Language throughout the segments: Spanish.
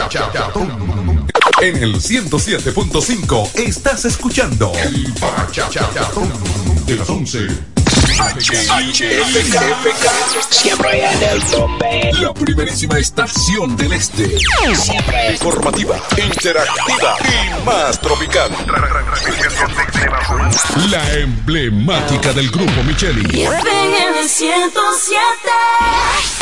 bachatón. En el 107.5 estás escuchando el bachatón de las 11. Siempre en el tope. La primerísima estación del este. Siempre Informativa, interactiva y más tropical. La emblemática del grupo Micheli. en el 107.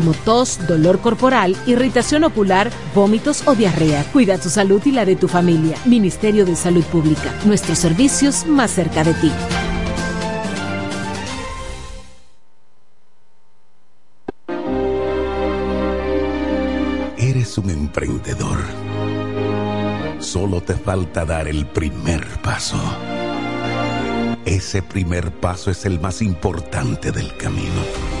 tos, dolor corporal, irritación ocular, vómitos o diarrea. Cuida tu salud y la de tu familia. Ministerio de Salud Pública. Nuestros servicios más cerca de ti. Eres un emprendedor. Solo te falta dar el primer paso. Ese primer paso es el más importante del camino.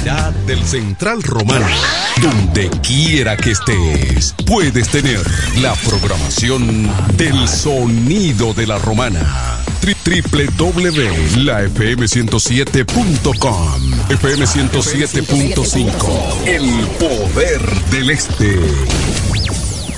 Del Central Romano. Donde quiera que estés, puedes tener la programación del sonido de la romana. Tri- www.lafm107.com FM 107.5 El poder del este.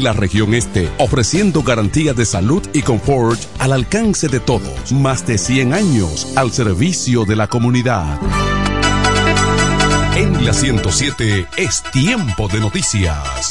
la región este, ofreciendo garantía de salud y confort al alcance de todos. Más de 100 años al servicio de la comunidad. En la 107 es tiempo de noticias.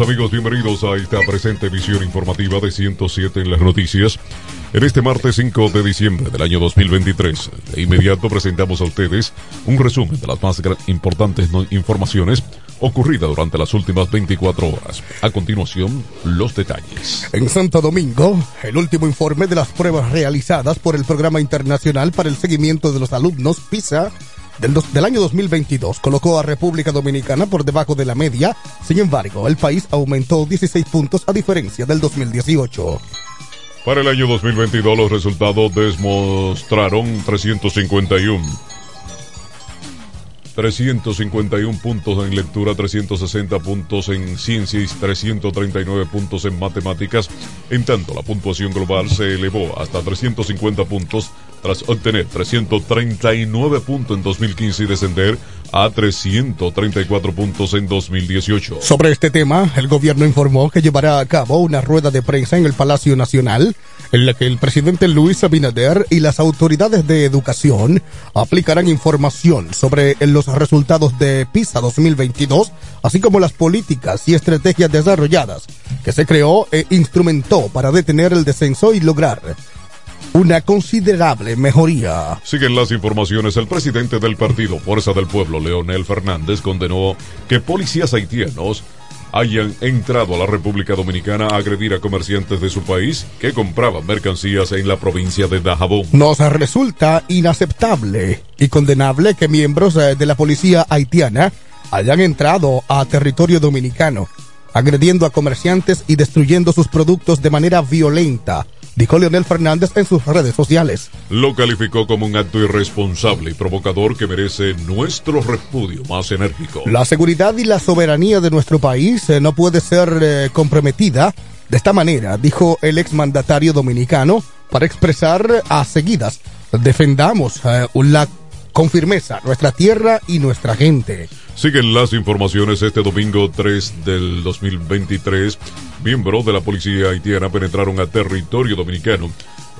Amigos, bienvenidos a esta presente emisión informativa de 107 en las noticias. En este martes 5 de diciembre del año 2023, de inmediato presentamos a ustedes un resumen de las más importantes informaciones ocurridas durante las últimas 24 horas. A continuación, los detalles. En Santo Domingo, el último informe de las pruebas realizadas por el Programa Internacional para el Seguimiento de los Alumnos PISA del, del, año 2022 colocó a República Dominicana por debajo de la media. Sin embargo, el país aumentó 16 puntos a diferencia del 2018. Para el año 2022 los resultados demostraron 351 351 puntos en lectura, 360 puntos en ciencias, 339 puntos en matemáticas. En tanto, la puntuación global se elevó hasta 350 puntos tras obtener 339 puntos en 2015 y descender a 334 puntos en 2018. Sobre este tema, el gobierno informó que llevará a cabo una rueda de prensa en el Palacio Nacional en la que el presidente Luis Abinader y las autoridades de educación aplicarán información sobre los resultados de PISA 2022, así como las políticas y estrategias desarrolladas que se creó e instrumentó para detener el descenso y lograr una considerable mejoría. Siguen las informaciones. El presidente del partido Fuerza del Pueblo, Leonel Fernández, condenó que policías haitianos hayan entrado a la República Dominicana a agredir a comerciantes de su país que compraban mercancías en la provincia de Dajabón. Nos resulta inaceptable y condenable que miembros eh, de la policía haitiana hayan entrado a territorio dominicano, agrediendo a comerciantes y destruyendo sus productos de manera violenta dijo Leonel Fernández en sus redes sociales. Lo calificó como un acto irresponsable y provocador que merece nuestro repudio más enérgico. La seguridad y la soberanía de nuestro país eh, no puede ser eh, comprometida de esta manera, dijo el exmandatario dominicano, para expresar a seguidas, defendamos eh, la, con firmeza nuestra tierra y nuestra gente. Siguen las informaciones este domingo 3 del 2023. Miembros de la policía haitiana penetraron a territorio dominicano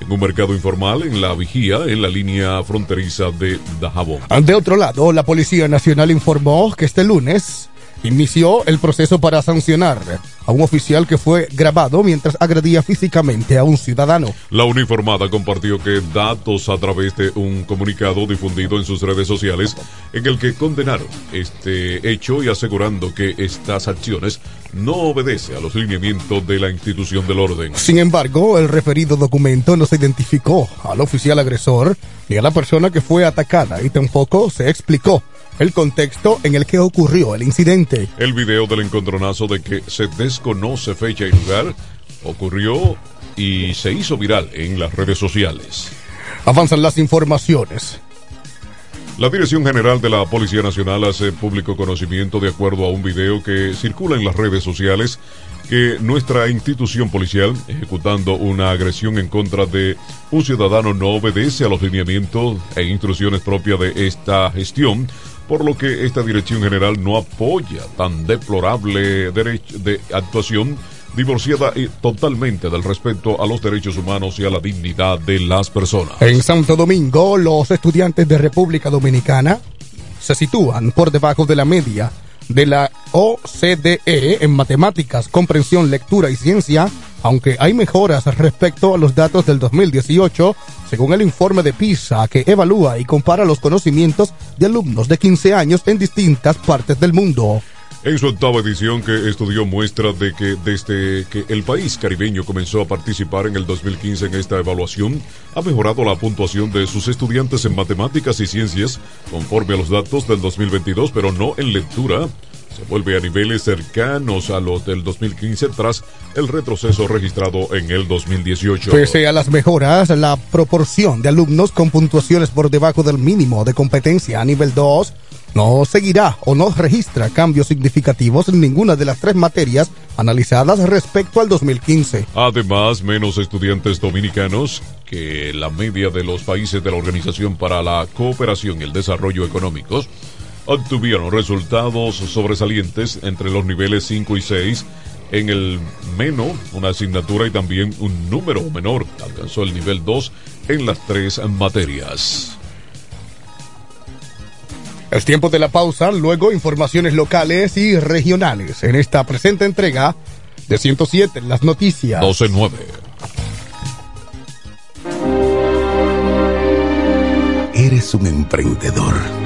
en un mercado informal en la vigía en la línea fronteriza de Dajabón. De otro lado, la Policía Nacional informó que este lunes inició el proceso para sancionar a un oficial que fue grabado mientras agredía físicamente a un ciudadano. La uniformada compartió que datos a través de un comunicado difundido en sus redes sociales en el que condenaron este hecho y asegurando que estas acciones no obedecen a los lineamientos de la institución del orden. Sin embargo, el referido documento no se identificó al oficial agresor ni a la persona que fue atacada y tampoco se explicó el contexto en el que ocurrió el incidente. El video del encontronazo de que se desconoce fecha y lugar ocurrió y se hizo viral en las redes sociales. Avanzan las informaciones. La Dirección General de la Policía Nacional hace público conocimiento de acuerdo a un video que circula en las redes sociales que nuestra institución policial, ejecutando una agresión en contra de un ciudadano, no obedece a los lineamientos e instrucciones propias de esta gestión por lo que esta Dirección General no apoya tan deplorable derecho de actuación divorciada y totalmente del respeto a los derechos humanos y a la dignidad de las personas. En Santo Domingo, los estudiantes de República Dominicana se sitúan por debajo de la media de la OCDE en matemáticas, comprensión, lectura y ciencia, aunque hay mejoras respecto a los datos del 2018, según el informe de PISA que evalúa y compara los conocimientos de alumnos de 15 años en distintas partes del mundo. En su octava edición que estudió muestra de que desde que el país caribeño comenzó a participar en el 2015 en esta evaluación, ha mejorado la puntuación de sus estudiantes en matemáticas y ciencias conforme a los datos del 2022, pero no en lectura. Se vuelve a niveles cercanos a los del 2015 tras el retroceso registrado en el 2018. Pese a las mejoras, la proporción de alumnos con puntuaciones por debajo del mínimo de competencia a nivel 2 no seguirá o no registra cambios significativos en ninguna de las tres materias analizadas respecto al 2015. Además, menos estudiantes dominicanos que la media de los países de la Organización para la Cooperación y el Desarrollo Económicos obtuvieron resultados sobresalientes entre los niveles 5 y 6 en el menos una asignatura y también un número menor. Alcanzó el nivel 2 en las tres materias. Es tiempo de la pausa, luego informaciones locales y regionales en esta presente entrega de 107 Las Noticias. 12-9. Eres un emprendedor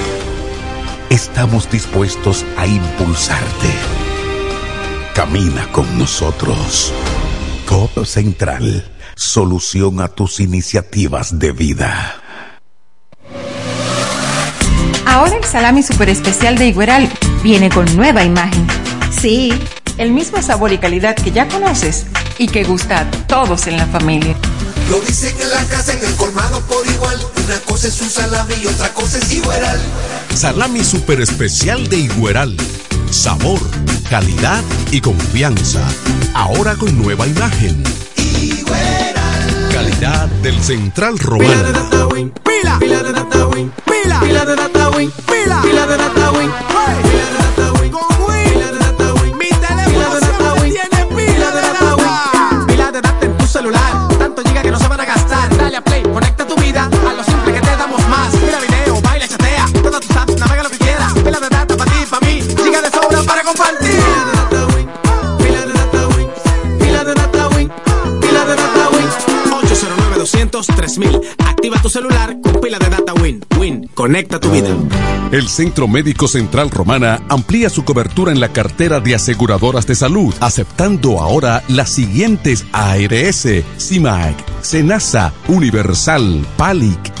Estamos dispuestos a impulsarte. Camina con nosotros. COP Central, solución a tus iniciativas de vida. Ahora el salami super especial de Igueral viene con nueva imagen. Sí, el mismo sabor y calidad que ya conoces y que gusta a todos en la familia. Lo dicen en la casa, en el colmado por igual. Una cosa es un salami y otra cosa es Igueral. Salami super especial de Igueral. Sabor, calidad y confianza. Ahora con nueva imagen. Calidad del Central Romano. Pila, pila de data win, pila, pila de data win, pila, pila de data win, pila de data 809 200 3000 Activa tu celular con pila de data Win. Win, conecta tu vida. El Centro Médico Central Romana amplía su cobertura en la cartera de aseguradoras de salud, aceptando ahora las siguientes ARS, CIMAC, SENASA, Universal, PALIC,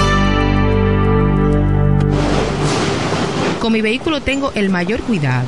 Con mi vehículo tengo el mayor cuidado.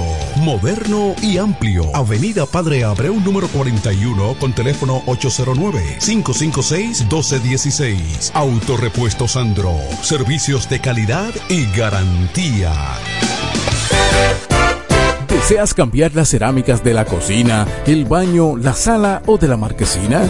Moderno y amplio. Avenida Padre Abreu número 41 con teléfono 809-556-1216. Autorepuesto Sandro. Servicios de calidad y garantía. ¿Deseas cambiar las cerámicas de la cocina, el baño, la sala o de la marquesina?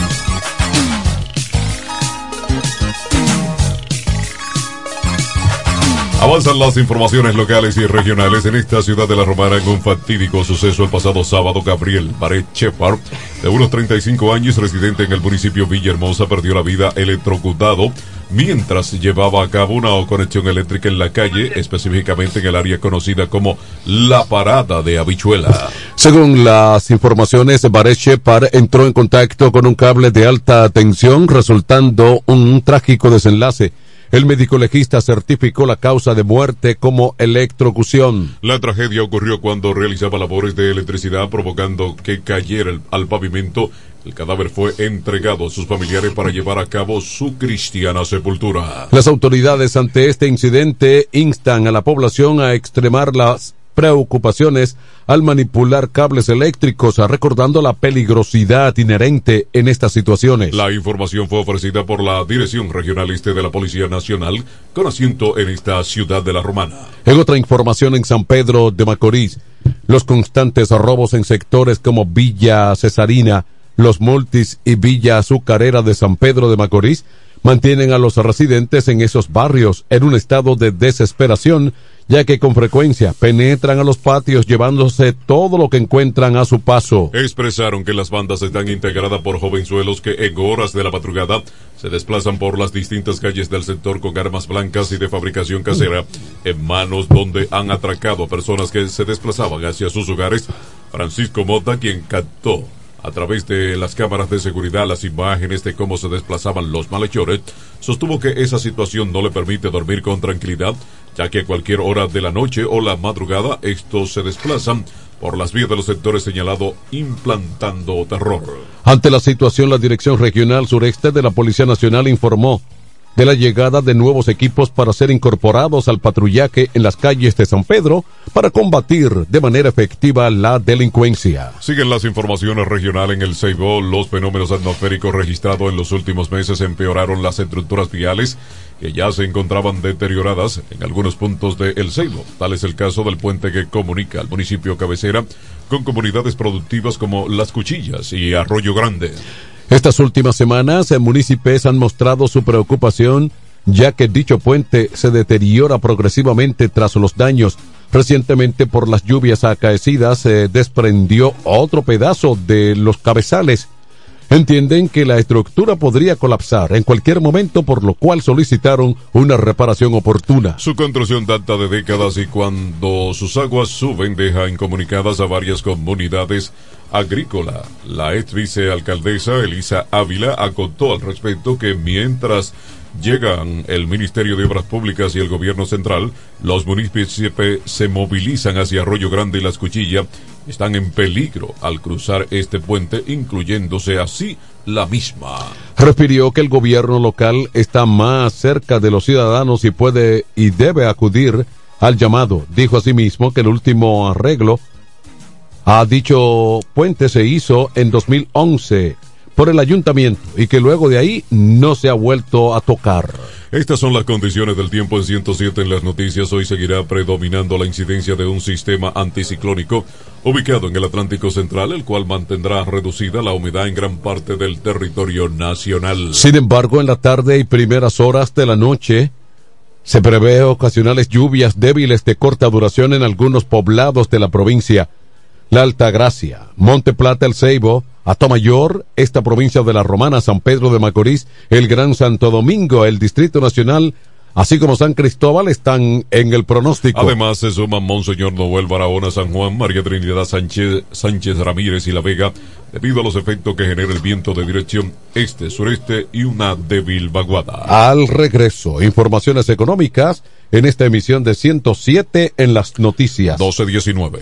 Avanzan las informaciones locales y regionales en esta ciudad de La Romana en un fatídico suceso el pasado sábado. Gabriel Baret Shepard, de unos 35 años, residente en el municipio Villahermosa, perdió la vida electrocutado mientras llevaba a cabo una conexión eléctrica en la calle, específicamente en el área conocida como La Parada de Habichuela. Según las informaciones, Baret Shepard entró en contacto con un cable de alta tensión, resultando un trágico desenlace. El médico legista certificó la causa de muerte como electrocución. La tragedia ocurrió cuando realizaba labores de electricidad provocando que cayera el- al pavimento. El cadáver fue entregado a sus familiares para llevar a cabo su cristiana sepultura. Las autoridades ante este incidente instan a la población a extremar las preocupaciones al manipular cables eléctricos, recordando la peligrosidad inherente en estas situaciones. La información fue ofrecida por la Dirección Regional Este de la Policía Nacional con asiento en esta ciudad de la Romana. En otra información en San Pedro de Macorís, los constantes robos en sectores como Villa Cesarina, Los Multis y Villa Azucarera de San Pedro de Macorís mantienen a los residentes en esos barrios en un estado de desesperación, ya que con frecuencia penetran a los patios llevándose todo lo que encuentran a su paso. Expresaron que las bandas están integradas por jovenzuelos que en horas de la madrugada se desplazan por las distintas calles del sector con armas blancas y de fabricación casera en manos donde han atracado a personas que se desplazaban hacia sus hogares. Francisco Mota, quien captó a través de las cámaras de seguridad las imágenes de cómo se desplazaban los malhechores, sostuvo que esa situación no le permite dormir con tranquilidad, ya que a cualquier hora de la noche o la madrugada estos se desplazan por las vías de los sectores señalados implantando terror. Ante la situación, la Dirección Regional Sureste de la Policía Nacional informó de la llegada de nuevos equipos para ser incorporados al patrullaje en las calles de San Pedro para combatir de manera efectiva la delincuencia. Siguen las informaciones regionales en el Ceibo. Los fenómenos atmosféricos registrados en los últimos meses empeoraron las estructuras viales que ya se encontraban deterioradas en algunos puntos de El Ceibo. Tal es el caso del puente que comunica al municipio cabecera con comunidades productivas como Las Cuchillas y Arroyo Grande. Estas últimas semanas, municipios han mostrado su preocupación ya que dicho puente se deteriora progresivamente tras los daños. Recientemente, por las lluvias acaecidas, se desprendió otro pedazo de los cabezales. Entienden que la estructura podría colapsar en cualquier momento, por lo cual solicitaron una reparación oportuna. Su construcción data de décadas y cuando sus aguas suben deja incomunicadas a varias comunidades agrícolas. La ex vicealcaldesa Elisa Ávila acotó al respecto que mientras llegan el Ministerio de Obras Públicas y el Gobierno Central, los municipios se movilizan hacia Arroyo Grande y Las Cuchillas, están en peligro al cruzar este puente, incluyéndose así la misma. Refirió que el gobierno local está más cerca de los ciudadanos y puede y debe acudir al llamado. Dijo asimismo que el último arreglo a dicho puente se hizo en 2011 por el ayuntamiento y que luego de ahí no se ha vuelto a tocar. Estas son las condiciones del tiempo en 107 en las noticias. Hoy seguirá predominando la incidencia de un sistema anticiclónico ubicado en el Atlántico Central, el cual mantendrá reducida la humedad en gran parte del territorio nacional. Sin embargo, en la tarde y primeras horas de la noche se prevé ocasionales lluvias débiles de corta duración en algunos poblados de la provincia. La Altagracia, Monte Plata, El Ceibo, Atomayor, esta provincia de la Romana, San Pedro de Macorís, el Gran Santo Domingo, el Distrito Nacional, así como San Cristóbal, están en el pronóstico. Además se suman Monseñor Noel Barahona, San Juan, María Trinidad Sánchez, Sánchez Ramírez y La Vega, debido a los efectos que genera el viento de dirección este-sureste y una débil vaguada. Al regreso, informaciones económicas en esta emisión de 107 en las noticias. 1219.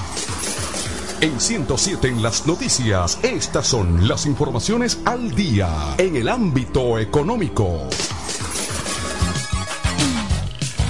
En 107 en las noticias, estas son las informaciones al día en el ámbito económico.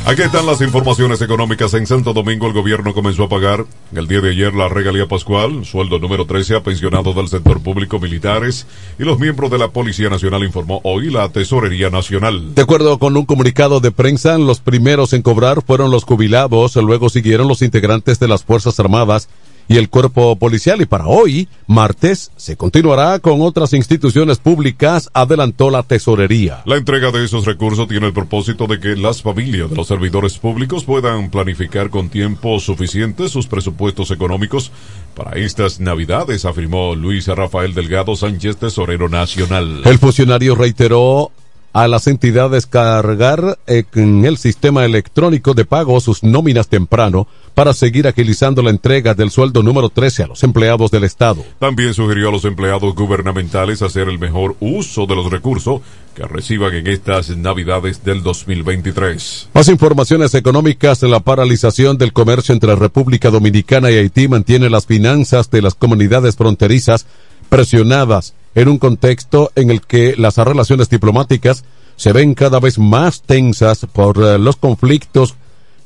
Aquí están las informaciones económicas. En Santo Domingo el gobierno comenzó a pagar el día de ayer la regalía pascual, sueldo número 13 a pensionados del sector público militares y los miembros de la Policía Nacional informó hoy la Tesorería Nacional. De acuerdo con un comunicado de prensa, los primeros en cobrar fueron los jubilados, luego siguieron los integrantes de las Fuerzas Armadas y el cuerpo policial y para hoy, martes, se continuará con otras instituciones públicas, adelantó la tesorería. La entrega de esos recursos tiene el propósito de que las familias de los servidores públicos puedan planificar con tiempo suficiente sus presupuestos económicos para estas navidades, afirmó Luis Rafael Delgado Sánchez, tesorero nacional. El funcionario reiteró a las entidades cargar en el sistema electrónico de pago sus nóminas temprano para seguir agilizando la entrega del sueldo número 13 a los empleados del Estado. También sugirió a los empleados gubernamentales hacer el mejor uso de los recursos que reciban en estas navidades del 2023. Más informaciones económicas. La paralización del comercio entre República Dominicana y Haití mantiene las finanzas de las comunidades fronterizas presionadas en un contexto en el que las relaciones diplomáticas se ven cada vez más tensas por eh, los conflictos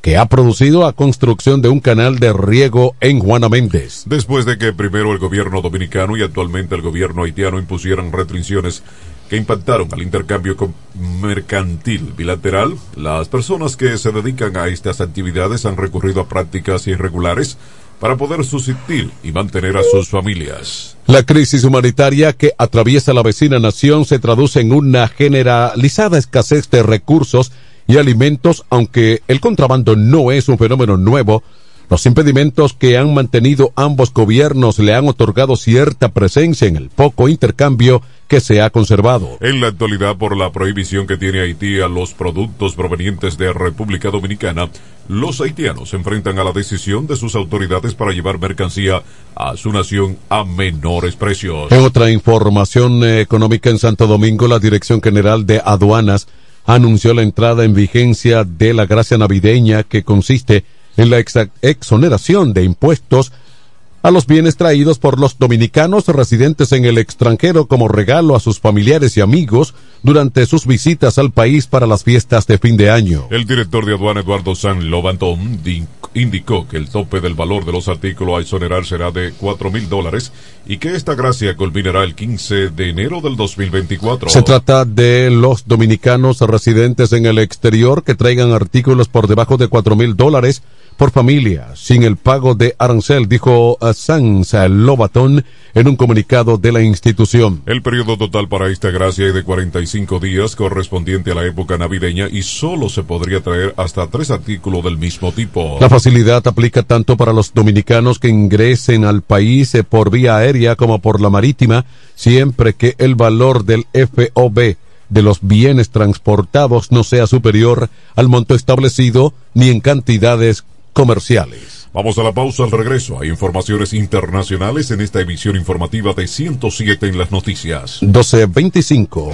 que ha producido la construcción de un canal de riego en Juana Méndez. Después de que primero el gobierno dominicano y actualmente el gobierno haitiano impusieran restricciones que impactaron al intercambio mercantil bilateral, las personas que se dedican a estas actividades han recurrido a prácticas irregulares para poder subsistir y mantener a sus familias. La crisis humanitaria que atraviesa la vecina nación se traduce en una generalizada escasez de recursos y alimentos, aunque el contrabando no es un fenómeno nuevo, los impedimentos que han mantenido ambos gobiernos le han otorgado cierta presencia en el poco intercambio que se ha conservado. En la actualidad, por la prohibición que tiene Haití a los productos provenientes de República Dominicana, los haitianos se enfrentan a la decisión de sus autoridades para llevar mercancía a su nación a menores precios. En otra información económica en Santo Domingo, la Dirección General de Aduanas anunció la entrada en vigencia de la gracia navideña que consiste en la exoneración de impuestos a los bienes traídos por los dominicanos residentes en el extranjero como regalo a sus familiares y amigos durante sus visitas al país para las fiestas de fin de año. El director de aduana Eduardo San Lobantón indicó que el tope del valor de los artículos a exonerar será de cuatro mil dólares y que esta gracia culminará el 15 de enero del 2024. Se trata de los dominicanos residentes en el exterior que traigan artículos por debajo de cuatro mil dólares por familia, sin el pago de arancel, dijo Sanz Lobatón en un comunicado de la institución. El periodo total para esta gracia es de 45 días correspondiente a la época navideña y solo se podría traer hasta tres artículos del mismo tipo. La facilidad aplica tanto para los dominicanos que ingresen al país por vía aérea como por la marítima, siempre que el valor del FOB de los bienes transportados no sea superior al monto establecido ni en cantidades comerciales. Vamos a la pausa al regreso. Hay informaciones internacionales en esta emisión informativa de 107 en las noticias. 1225.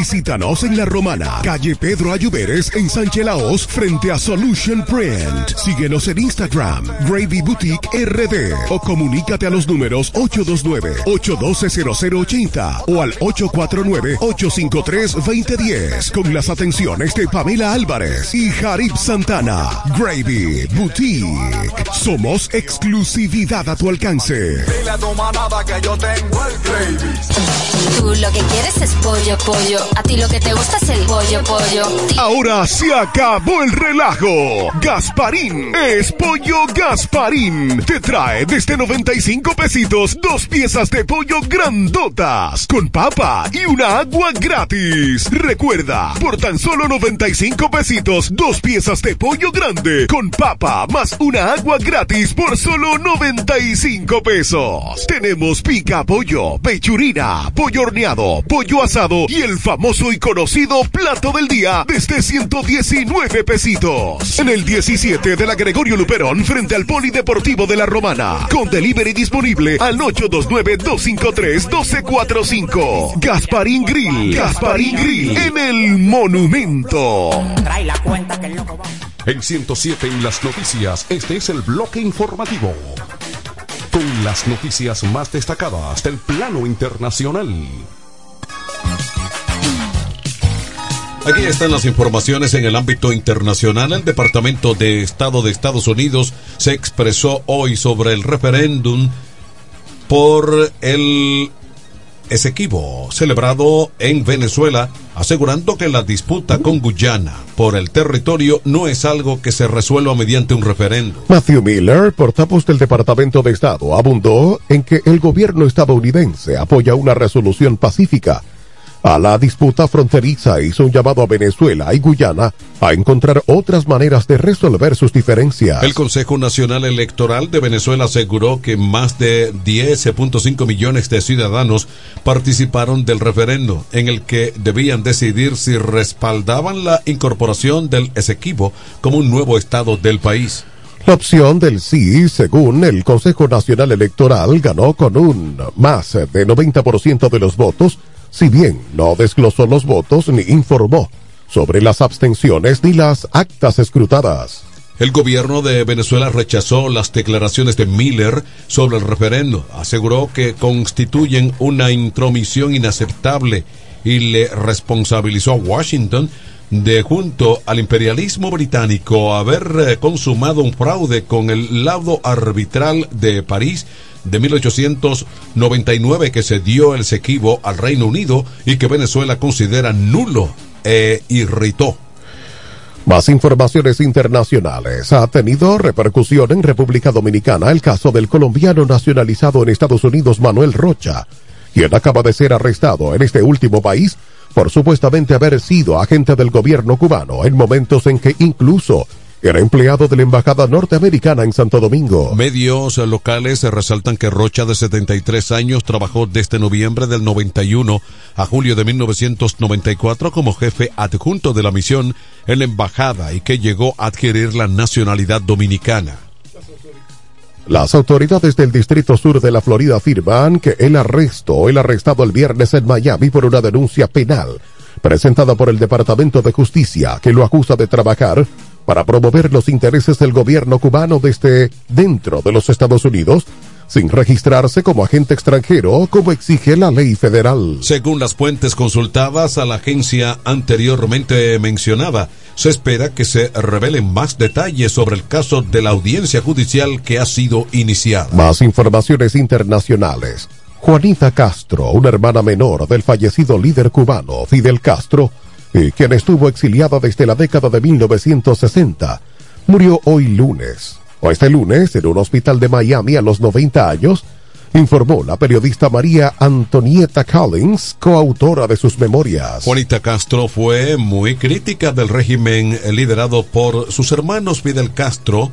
Visítanos en La Romana, calle Pedro Ayuberes, en Sánchez Laos, frente a Solution Print. Síguenos en Instagram, Gravy Boutique RD, o comunícate a los números 829-812-0080 o al 849-853-2010 con las atenciones de Pamela Álvarez y Jarib Santana. Gravy Boutique. Somos exclusividad a tu alcance. Dile a tu manada que yo tengo el gravy. Tú lo que quieres es pollo, pollo. A ti lo que te gusta es el pollo, pollo. Ahora se acabó el relajo. Gasparín es pollo Gasparín. Te trae desde 95 pesitos dos piezas de pollo grandotas con papa y una agua gratis. Recuerda, por tan solo 95 pesitos dos piezas de pollo grande con papa más una agua gratis por solo 95 pesos. Tenemos pica pollo, pechurina, pollo horneado, pollo asado y el famoso y conocido plato del día desde 119 pesitos. En el 17 de la Gregorio Luperón frente al Polideportivo de la Romana. Con delivery disponible al 829-253-1245. Gasparín Grill. Gasparín Grill en el Monumento. Trae la cuenta que el loco va. En 107 en las noticias, este es el bloque informativo. Con las noticias más destacadas del plano internacional. Aquí están las informaciones en el ámbito internacional. El Departamento de Estado de Estados Unidos se expresó hoy sobre el referéndum por el Esequibo celebrado en Venezuela, asegurando que la disputa con Guyana por el territorio no es algo que se resuelva mediante un referéndum. Matthew Miller, portavoz del Departamento de Estado, abundó en que el gobierno estadounidense apoya una resolución pacífica a la disputa fronteriza hizo un llamado a Venezuela y Guyana a encontrar otras maneras de resolver sus diferencias. El Consejo Nacional Electoral de Venezuela aseguró que más de 10.5 millones de ciudadanos participaron del referendo en el que debían decidir si respaldaban la incorporación del Esequibo como un nuevo estado del país. La opción del sí, según el Consejo Nacional Electoral, ganó con un más de 90% de los votos, si bien no desglosó los votos ni informó sobre las abstenciones ni las actas escrutadas. El gobierno de Venezuela rechazó las declaraciones de Miller sobre el referendo. Aseguró que constituyen una intromisión inaceptable y le responsabilizó a Washington de junto al imperialismo británico haber eh, consumado un fraude con el laudo arbitral de París de 1899 que se dio el sequivo al Reino Unido y que Venezuela considera nulo e irritó. Más informaciones internacionales. Ha tenido repercusión en República Dominicana el caso del colombiano nacionalizado en Estados Unidos Manuel Rocha, quien acaba de ser arrestado en este último país por supuestamente haber sido agente del gobierno cubano en momentos en que incluso era empleado de la Embajada Norteamericana en Santo Domingo. Medios locales resaltan que Rocha, de 73 años, trabajó desde noviembre del 91 a julio de 1994 como jefe adjunto de la misión en la Embajada y que llegó a adquirir la nacionalidad dominicana. Las autoridades del Distrito Sur de la Florida afirman que el arresto, el arrestado el viernes en Miami por una denuncia penal presentada por el Departamento de Justicia que lo acusa de trabajar para promover los intereses del gobierno cubano desde dentro de los Estados Unidos sin registrarse como agente extranjero como exige la ley federal. Según las fuentes consultadas a la agencia anteriormente mencionada, se espera que se revelen más detalles sobre el caso de la audiencia judicial que ha sido iniciada. Más informaciones internacionales. Juanita Castro, una hermana menor del fallecido líder cubano Fidel Castro, y quien estuvo exiliada desde la década de 1960, murió hoy lunes, o este lunes, en un hospital de Miami a los 90 años, informó la periodista María Antonieta Collins, coautora de sus memorias. Juanita Castro fue muy crítica del régimen liderado por sus hermanos Fidel Castro,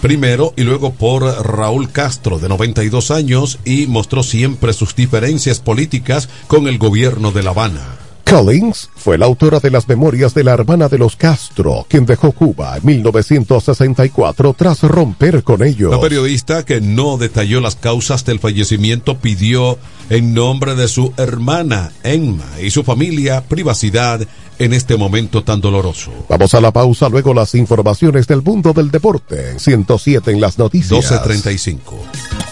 primero y luego por Raúl Castro, de 92 años, y mostró siempre sus diferencias políticas con el gobierno de La Habana. Collins fue la autora de las memorias de la hermana de los Castro, quien dejó Cuba en 1964 tras romper con ellos. La periodista, que no detalló las causas del fallecimiento, pidió en nombre de su hermana Emma y su familia privacidad en este momento tan doloroso. Vamos a la pausa, luego las informaciones del mundo del deporte. 107 en las noticias. 12.35.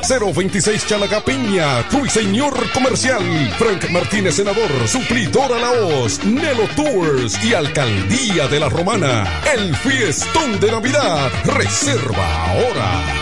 026 Chalaga Piña, Señor Comercial, Frank Martínez Senador, Suplidora La Hoz, Nelo Tours y Alcaldía de la Romana. El fiestón de Navidad. Reserva ahora.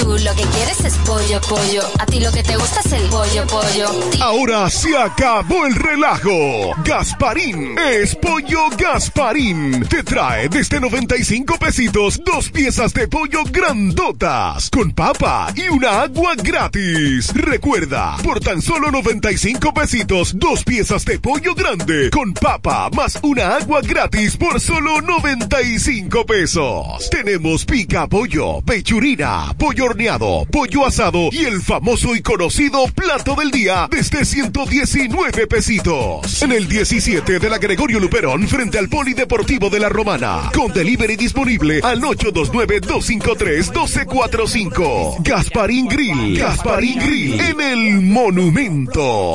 Tú lo que quieres es pollo, pollo. A ti lo que te gusta es el pollo, pollo. Ahora se acabó el relajo. Gasparín es pollo Gasparín. Te trae desde 95 pesitos dos piezas de pollo grandotas con papa y una agua gratis. Recuerda, por tan solo 95 pesitos dos piezas de pollo grande con papa más una agua gratis por solo 95 pesos. Tenemos pica pollo, pechurina, pollo horneado, pollo asado y el famoso y conocido plato del día desde 119 pesitos. En el 17 de la Gregorio Luperón frente al Polideportivo de la Romana. Con delivery disponible al 829-253-1245. Gasparín Grill. Gasparín Grill en el Monumento.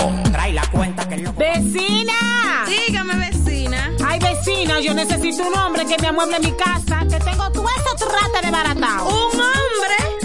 ¡Vecina! vecina, yo necesito un hombre que me amueble mi casa, que tengo todo eso trate de baratao. ¿Un hombre?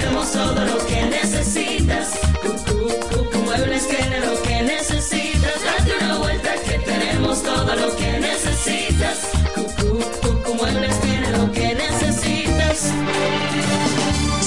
tenemos todo lo que necesitas.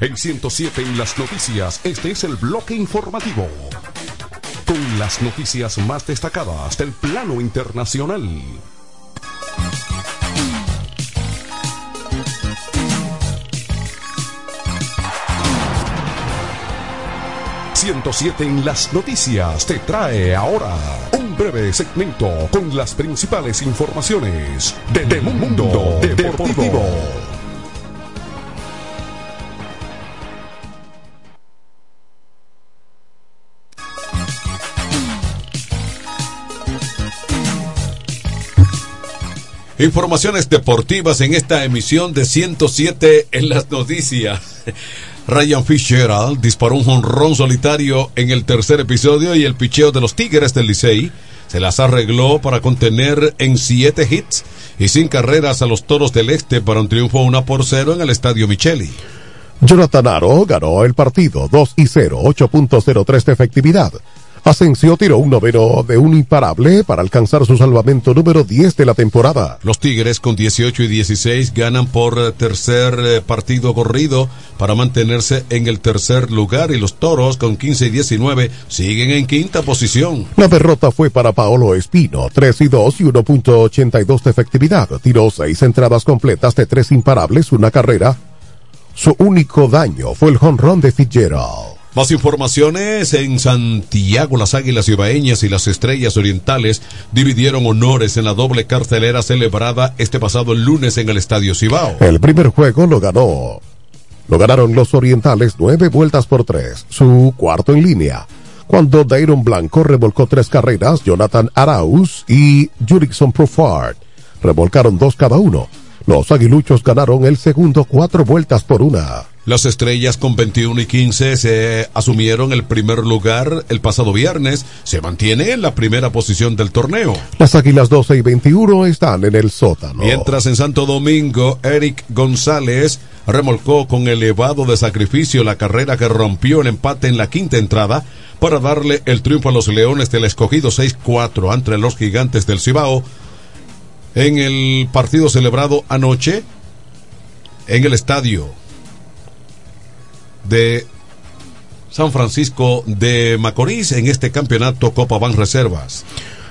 En 107 en las noticias, este es el bloque informativo. Con las noticias más destacadas del plano internacional. ...107 en las noticias te trae ahora un breve segmento con las principales informaciones de, de Mundo Deportivo. Informaciones deportivas en esta emisión de 107 en las noticias. Ryan Fitzgerald disparó un jonrón solitario en el tercer episodio y el picheo de los Tigres del Licey se las arregló para contener en siete hits y sin carreras a los Toros del Este para un triunfo 1 por 0 en el Estadio Micheli. Jonathan Aro ganó el partido 2 y 0, 8.03 de efectividad. Asensio tiró un noveno de un imparable para alcanzar su salvamento número 10 de la temporada. Los Tigres con 18 y 16 ganan por tercer eh, partido corrido para mantenerse en el tercer lugar y los Toros con 15 y 19 siguen en quinta posición. La derrota fue para Paolo Espino, 3 y 2 y 1.82 de efectividad. Tiró seis entradas completas de tres imparables, una carrera. Su único daño fue el jonrón de Fitzgerald. Más informaciones en Santiago, las Águilas Ibaeñas y las Estrellas Orientales dividieron honores en la doble cartelera celebrada este pasado lunes en el Estadio Cibao. El primer juego lo ganó. Lo ganaron los Orientales nueve vueltas por tres, su cuarto en línea. Cuando Dairon Blanco revolcó tres carreras, Jonathan Arauz y Jurickson Profard revolcaron dos cada uno. Los aguiluchos ganaron el segundo cuatro vueltas por una. Las estrellas con 21 y 15 se asumieron el primer lugar el pasado viernes. Se mantiene en la primera posición del torneo. Las águilas 12 y 21 están en el sótano. Mientras en Santo Domingo, Eric González remolcó con elevado de sacrificio la carrera que rompió el empate en la quinta entrada para darle el triunfo a los Leones del escogido 6-4 entre los gigantes del Cibao en el partido celebrado anoche en el estadio de San Francisco de Macorís en este campeonato Copa Ban Reservas.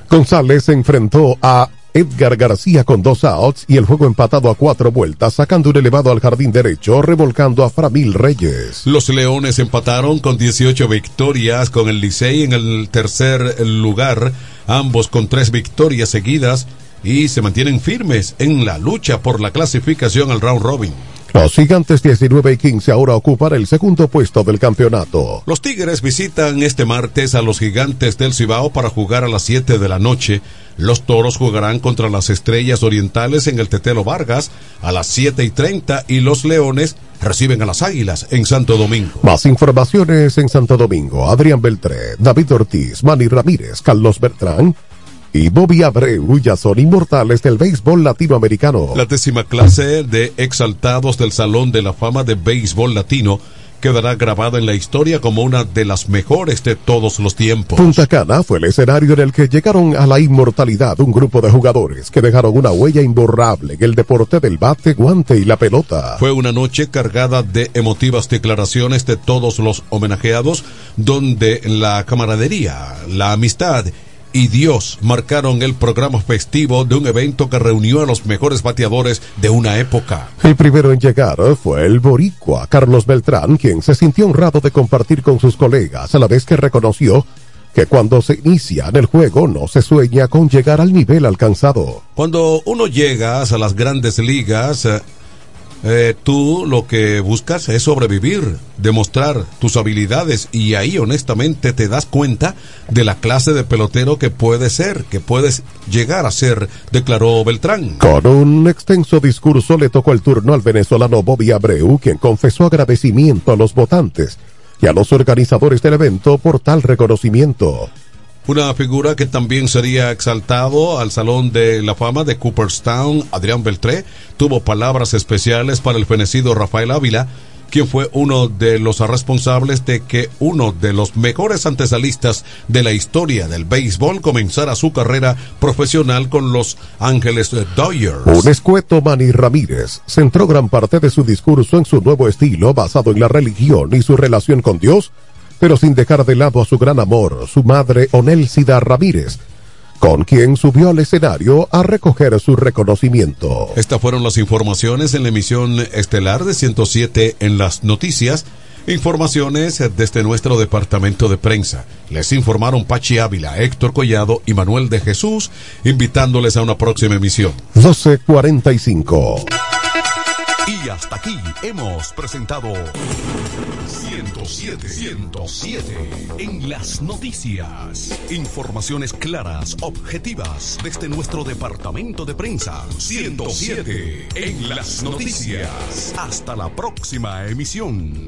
González se enfrentó a Edgar García con dos outs y el juego empatado a cuatro vueltas, sacando un elevado al jardín derecho, revolcando a Framil Reyes. Los Leones empataron con 18 victorias con el Licey en el tercer lugar, ambos con tres victorias seguidas y se mantienen firmes en la lucha por la clasificación al round robin. Los gigantes 19 y 15 ahora ocupan el segundo puesto del campeonato. Los Tigres visitan este martes a los gigantes del Cibao para jugar a las 7 de la noche. Los toros jugarán contra las estrellas orientales en el Tetelo Vargas a las 7 y 30 y los leones reciben a las águilas en Santo Domingo. Más informaciones en Santo Domingo. Adrián Beltré, David Ortiz, Manny Ramírez, Carlos Bertrán y Bobby Abreu ya son inmortales del béisbol latinoamericano. La décima clase de exaltados del Salón de la Fama de Béisbol Latino quedará grabada en la historia como una de las mejores de todos los tiempos. Punta Cana fue el escenario en el que llegaron a la inmortalidad un grupo de jugadores que dejaron una huella imborrable en el deporte del bate, guante y la pelota. Fue una noche cargada de emotivas declaraciones de todos los homenajeados, donde la camaradería, la amistad y Dios marcaron el programa festivo de un evento que reunió a los mejores bateadores de una época. El primero en llegar fue el boricua Carlos Beltrán, quien se sintió honrado de compartir con sus colegas a la vez que reconoció que cuando se inicia en el juego no se sueña con llegar al nivel alcanzado. Cuando uno llega a las grandes ligas, eh, tú lo que buscas es sobrevivir, demostrar tus habilidades y ahí honestamente te das cuenta de la clase de pelotero que puedes ser, que puedes llegar a ser, declaró Beltrán. Con un extenso discurso le tocó el turno al venezolano Bobby Abreu, quien confesó agradecimiento a los votantes y a los organizadores del evento por tal reconocimiento. Una figura que también sería exaltado al Salón de la Fama de Cooperstown, Adrián Beltré, tuvo palabras especiales para el fenecido Rafael Ávila, quien fue uno de los responsables de que uno de los mejores antesalistas de la historia del béisbol comenzara su carrera profesional con los Ángeles Dodgers. Un escueto Manny Ramírez centró gran parte de su discurso en su nuevo estilo basado en la religión y su relación con Dios, pero sin dejar de lado a su gran amor, su madre Onélcida Ramírez, con quien subió al escenario a recoger su reconocimiento. Estas fueron las informaciones en la emisión estelar de 107 en las noticias. Informaciones desde nuestro departamento de prensa. Les informaron Pachi Ávila, Héctor Collado y Manuel de Jesús, invitándoles a una próxima emisión. 1245. Y hasta aquí hemos presentado 107, 107 en las noticias. Informaciones claras, objetivas desde nuestro departamento de prensa. 107 en las noticias. Hasta la próxima emisión.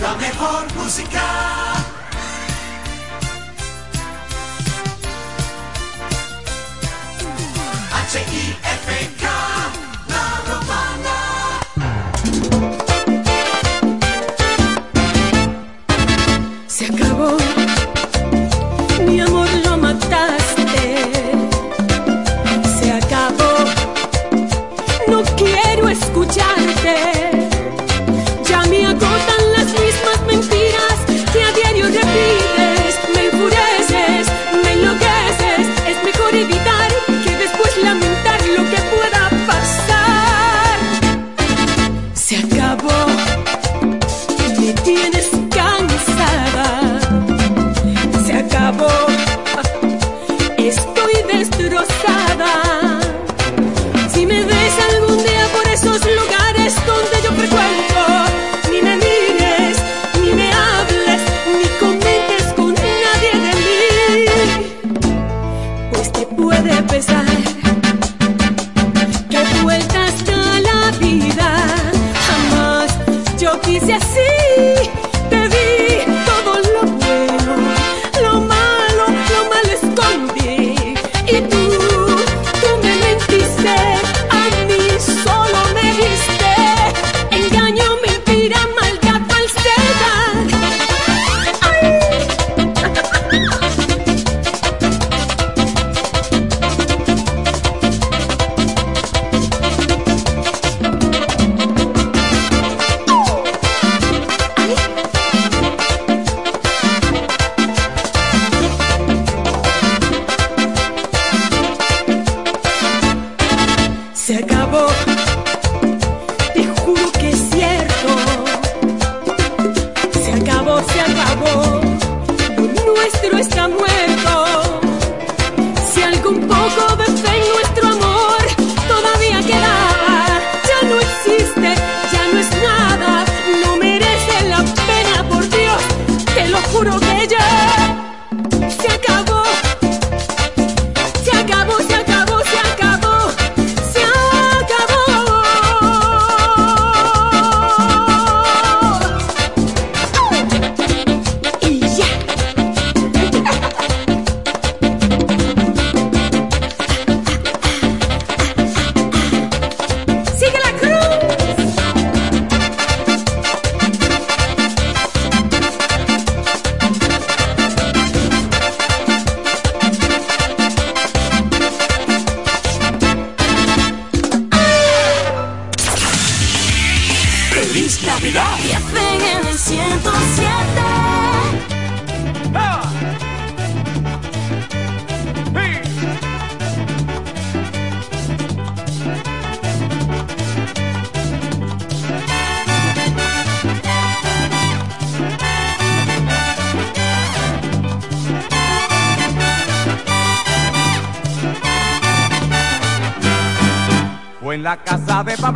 La mejor música.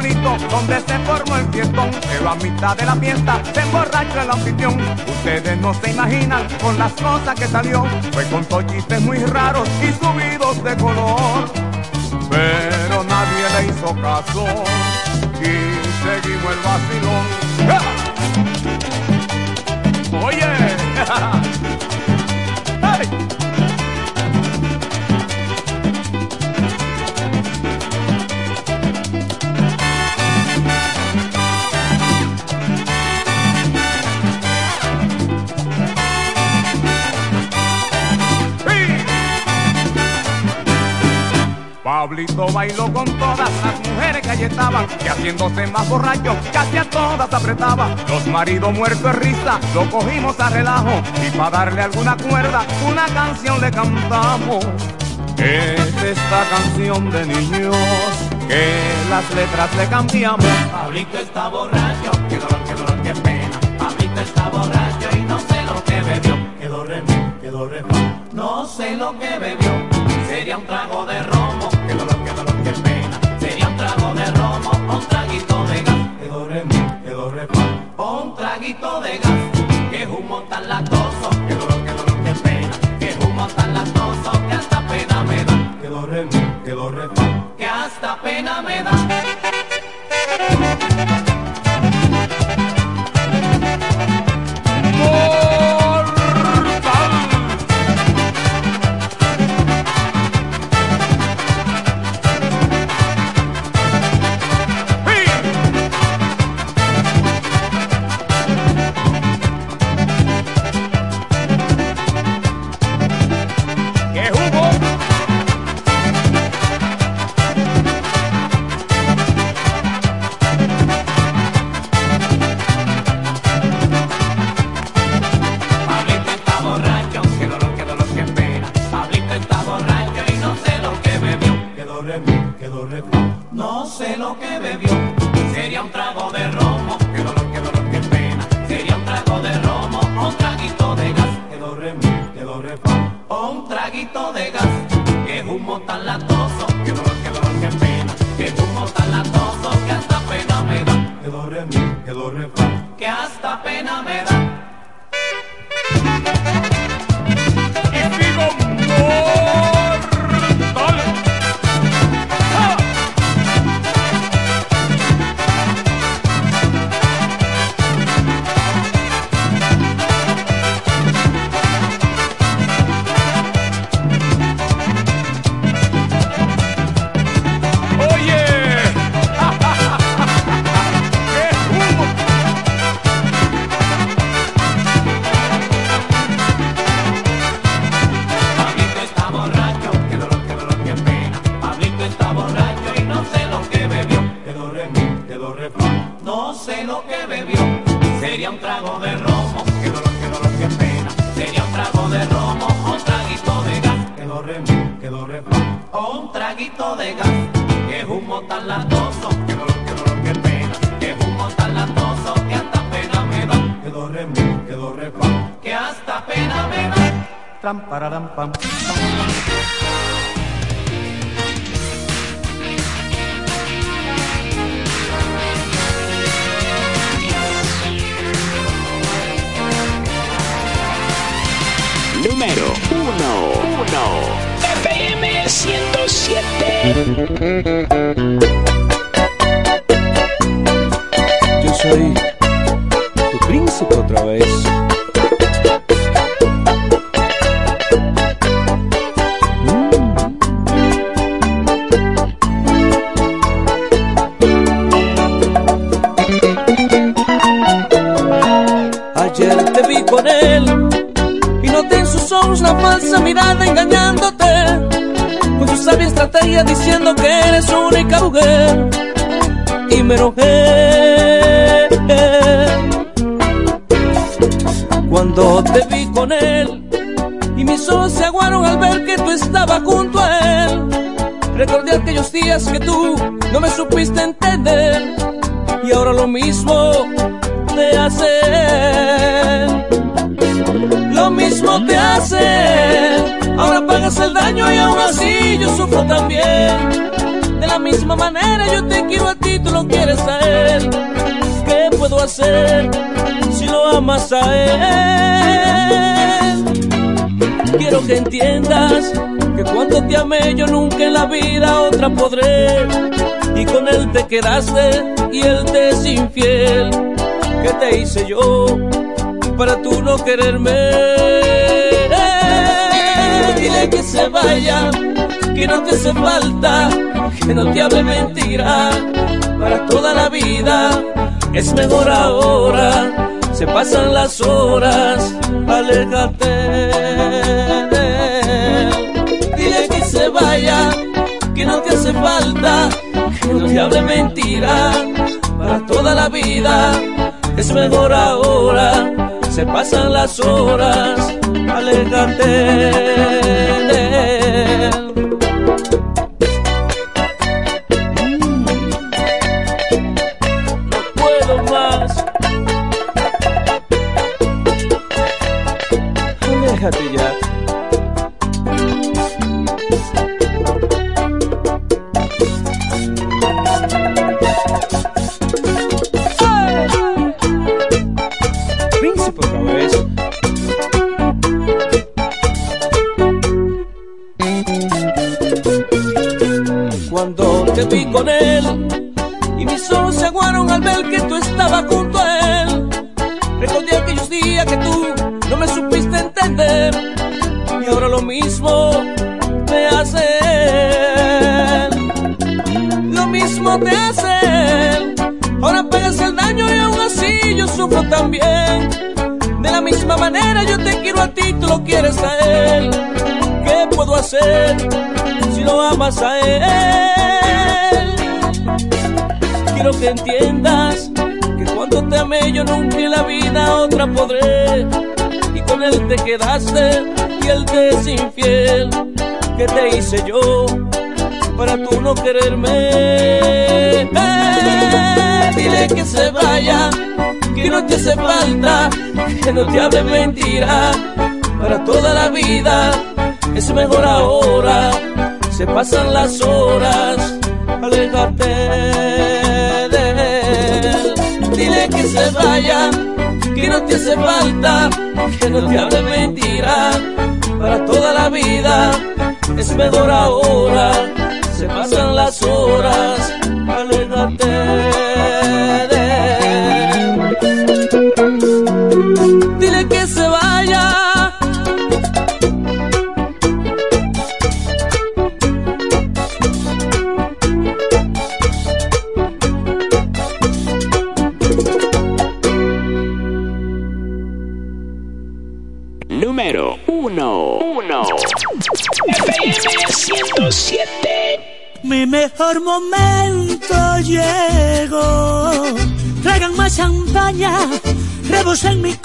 Donde se formó el fiestón, pero a mitad de la fiesta se emborrachó el anfitrión. Ustedes no se imaginan con las cosas que salió, fue con chistes muy raros y subidos de color. Pero nadie le hizo caso y seguimos el vacilón. Pablito bailó con todas las mujeres que allí estaban y haciéndose más borracho, casi a todas apretaba. Los maridos muertos de risa, lo cogimos a relajo y para darle alguna cuerda, una canción le cantamos. Es esta canción de niños que las letras le cambiamos. Pablito está borracho, qué dolor, qué dolor, qué pena. Pablito está borracho y no sé lo que bebió. Quedó re mi, quedó re fa. No sé lo que bebió. Sería un trago de romo. Que bebió. Sería un trago de romo, qué dolor, qué dolor, qué pena. Sería un trago de romo un traguito de gas. Quedó re mi, quedó re fa. O un traguito de gas. Qué humo tan latoso, qué dolor, qué dolor, qué pena. Qué humo tan latoso que hasta pena me da. Quedó re mi, quedó re fa. Que hasta pena me da. Tram. Número 1. 1. FM 107. Yo soy tu príncipe otra vez. La falsa mirada engañándote. Con su sabia estrategia diciendo que eres única mujer. Y me enojé cuando te vi con él y mis ojos se aguaron al ver que tú estabas junto a él. Recordé aquellos días que tú no me supiste entender y aún así yo sufro también. De la misma manera yo te quiero a ti, tú lo quieres a él. ¿Qué puedo hacer si lo amas a él? Quiero que entiendas que cuando te amé yo nunca en la vida otra podré. Y con él te quedaste y él te es infiel. ¿Qué te hice yo para tú no quererme? Vaya, que no te hace falta, que no te hable mentira para toda la vida. Es mejor ahora, se pasan las horas, aléjate. Dile que se vaya, que no te hace falta, que no te hable mentira para toda la vida. Es mejor ahora, se pasan las horas, aléjate a ti, tú lo quieres a él. ¿Qué puedo hacer si lo amas a él? Quiero que entiendas que cuando te amé yo nunca en la vida otra podré. Y con él te quedaste y él te es infiel. ¿Qué te hice yo para tú no quererme? Eh, dile que se vaya, que no te hace falta, que no te hable mentira para toda la vida. Es mejor ahora, se pasan las horas, aléjate de él. Dile que se vaya, que no te hace falta, que no te hable mentira para toda la vida. Es mejor ahora, se pasan las horas, aléjate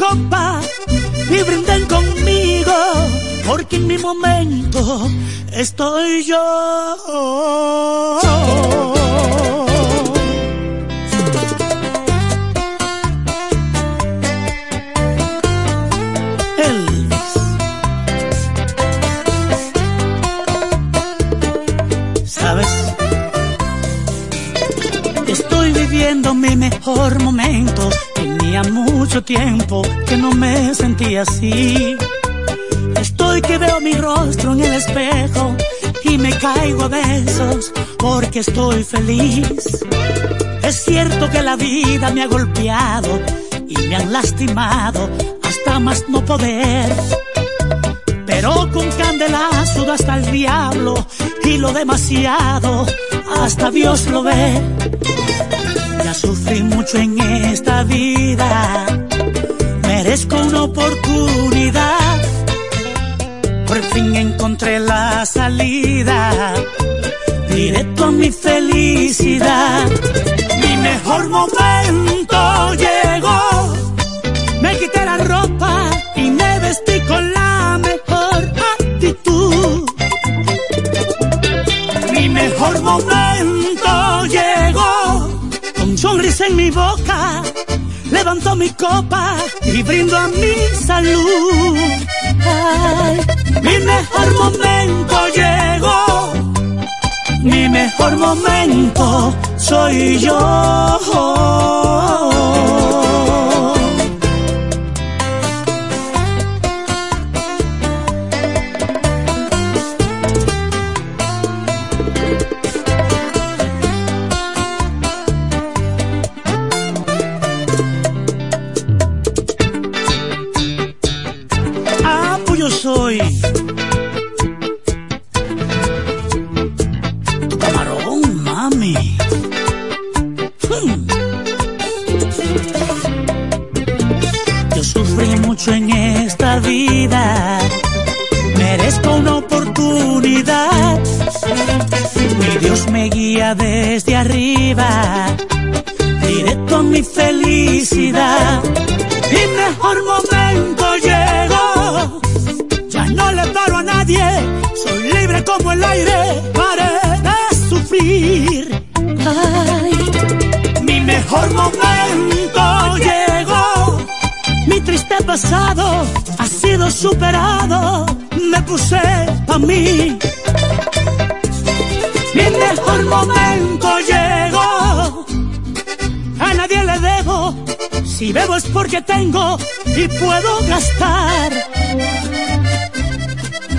copa y brinden conmigo, porque en mi momento estoy yo. Tiempo que no me sentía así. Estoy que veo mi rostro en el espejo y me caigo a besos porque estoy feliz. Es cierto que la vida me ha golpeado y me han lastimado hasta más no poder. Pero con candelazo hasta el diablo y lo demasiado hasta Dios lo ve. Ya sufrí mucho en esta vida, merezco una oportunidad. Por fin encontré la salida, directo a mi felicidad. Mi mejor momento llegó, me quité la ropa y me vestí con la mejor actitud. Mi mejor momento llegó, con sonrisa en mi boca, levanto mi copa y brindo a mi salud. Mi mejor momento llegó, mi mejor momento soy yo. Pasado ha sido superado, me puse pa' mí. Mi mejor momento llegó, a nadie le debo, si bebo es porque tengo y puedo gastar.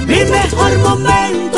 Mi mejor momento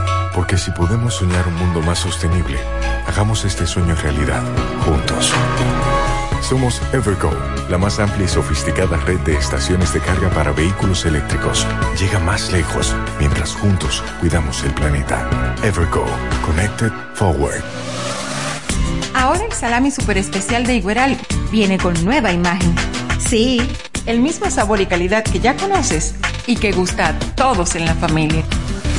Porque si podemos soñar un mundo más sostenible, hagamos este sueño realidad, juntos. Somos Evergo, la más amplia y sofisticada red de estaciones de carga para vehículos eléctricos. Llega más lejos mientras juntos cuidamos el planeta. Evergo, Connected Forward. Ahora el salami super especial de Igueral viene con nueva imagen. Sí, el mismo sabor y calidad que ya conoces y que gusta a todos en la familia.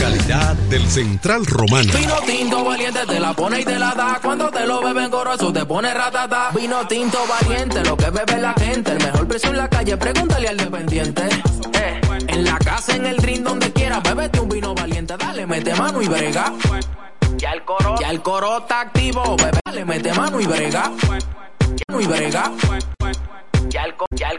Calidad del Central Romano. Vino tinto valiente te la pone y te la da. Cuando te lo beben goroso te pone ratata. Vino tinto valiente, lo que bebe la gente. El mejor precio en la calle, pregúntale al dependiente. Eh, en la casa, en el drink, donde quiera, bébete un vino valiente. Dale, mete mano y brega. Ya el coro, ya el coro está activo, bebé. Dale, mete mano y brega. Mano y brega. Ya el, co- ya